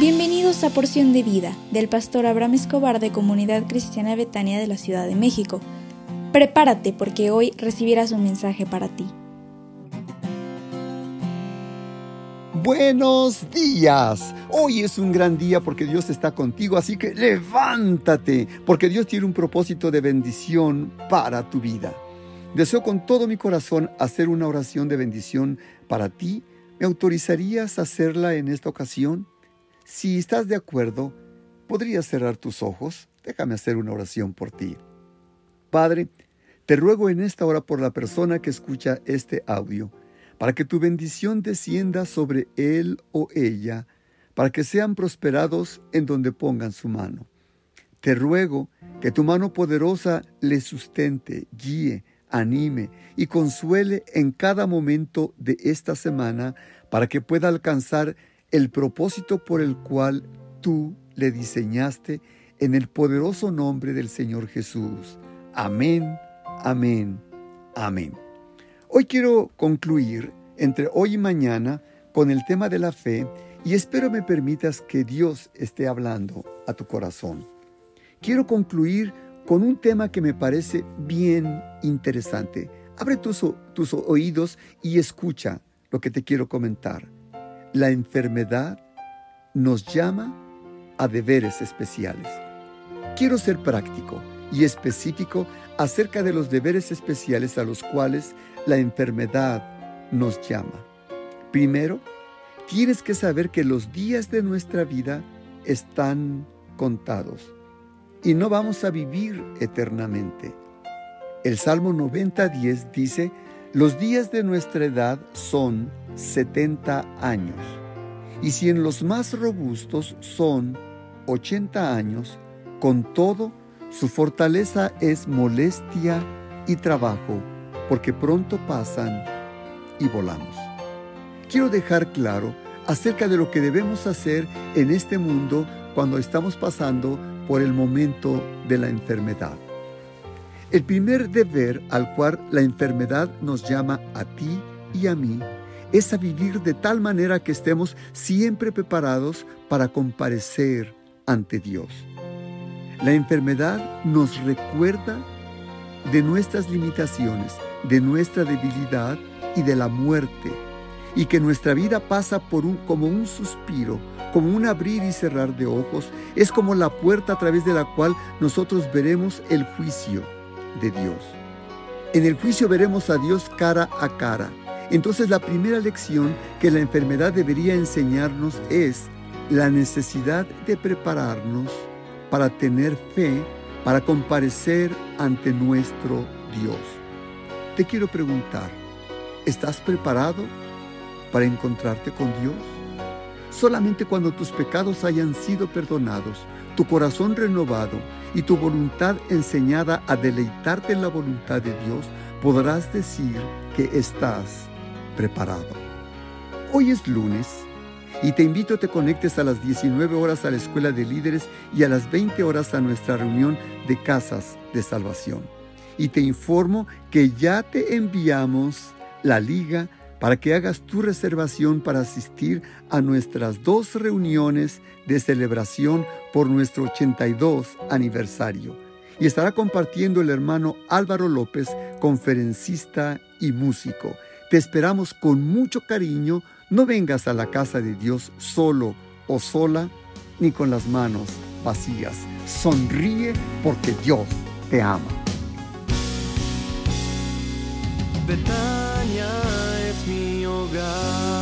Bienvenidos a Porción de Vida del pastor Abraham Escobar de Comunidad Cristiana Betania de la Ciudad de México. Prepárate porque hoy recibirás un mensaje para ti. Buenos días. Hoy es un gran día porque Dios está contigo, así que levántate, porque Dios tiene un propósito de bendición para tu vida. Deseo con todo mi corazón hacer una oración de bendición para ti. ¿Me autorizarías a hacerla en esta ocasión? Si estás de acuerdo, ¿podrías cerrar tus ojos? Déjame hacer una oración por ti. Padre, te ruego en esta hora por la persona que escucha este audio, para que tu bendición descienda sobre él o ella, para que sean prosperados en donde pongan su mano. Te ruego que tu mano poderosa le sustente, guíe, anime y consuele en cada momento de esta semana para que pueda alcanzar el propósito por el cual tú le diseñaste en el poderoso nombre del Señor Jesús. Amén, amén, amén. Hoy quiero concluir entre hoy y mañana con el tema de la fe y espero me permitas que Dios esté hablando a tu corazón. Quiero concluir con un tema que me parece bien interesante. Abre tus, tus oídos y escucha lo que te quiero comentar la enfermedad nos llama a deberes especiales. Quiero ser práctico y específico acerca de los deberes especiales a los cuales la enfermedad nos llama. Primero, tienes que saber que los días de nuestra vida están contados y no vamos a vivir eternamente. El Salmo 90.10 dice, los días de nuestra edad son 70 años, y si en los más robustos son 80 años, con todo, su fortaleza es molestia y trabajo, porque pronto pasan y volamos. Quiero dejar claro acerca de lo que debemos hacer en este mundo cuando estamos pasando por el momento de la enfermedad. El primer deber al cual la enfermedad nos llama a ti y a mí es a vivir de tal manera que estemos siempre preparados para comparecer ante Dios. La enfermedad nos recuerda de nuestras limitaciones, de nuestra debilidad y de la muerte, y que nuestra vida pasa por un, como un suspiro, como un abrir y cerrar de ojos, es como la puerta a través de la cual nosotros veremos el juicio de Dios. En el juicio veremos a Dios cara a cara. Entonces la primera lección que la enfermedad debería enseñarnos es la necesidad de prepararnos para tener fe, para comparecer ante nuestro Dios. Te quiero preguntar, ¿estás preparado para encontrarte con Dios? Solamente cuando tus pecados hayan sido perdonados, tu corazón renovado y tu voluntad enseñada a deleitarte en la voluntad de Dios, podrás decir que estás preparado. Hoy es lunes y te invito a que te conectes a las 19 horas a la Escuela de Líderes y a las 20 horas a nuestra reunión de Casas de Salvación. Y te informo que ya te enviamos la liga para que hagas tu reservación para asistir a nuestras dos reuniones de celebración por nuestro 82 aniversario. Y estará compartiendo el hermano Álvaro López, conferencista y músico. Te esperamos con mucho cariño. No vengas a la casa de Dios solo o sola, ni con las manos vacías. Sonríe porque Dios te ama. lugar.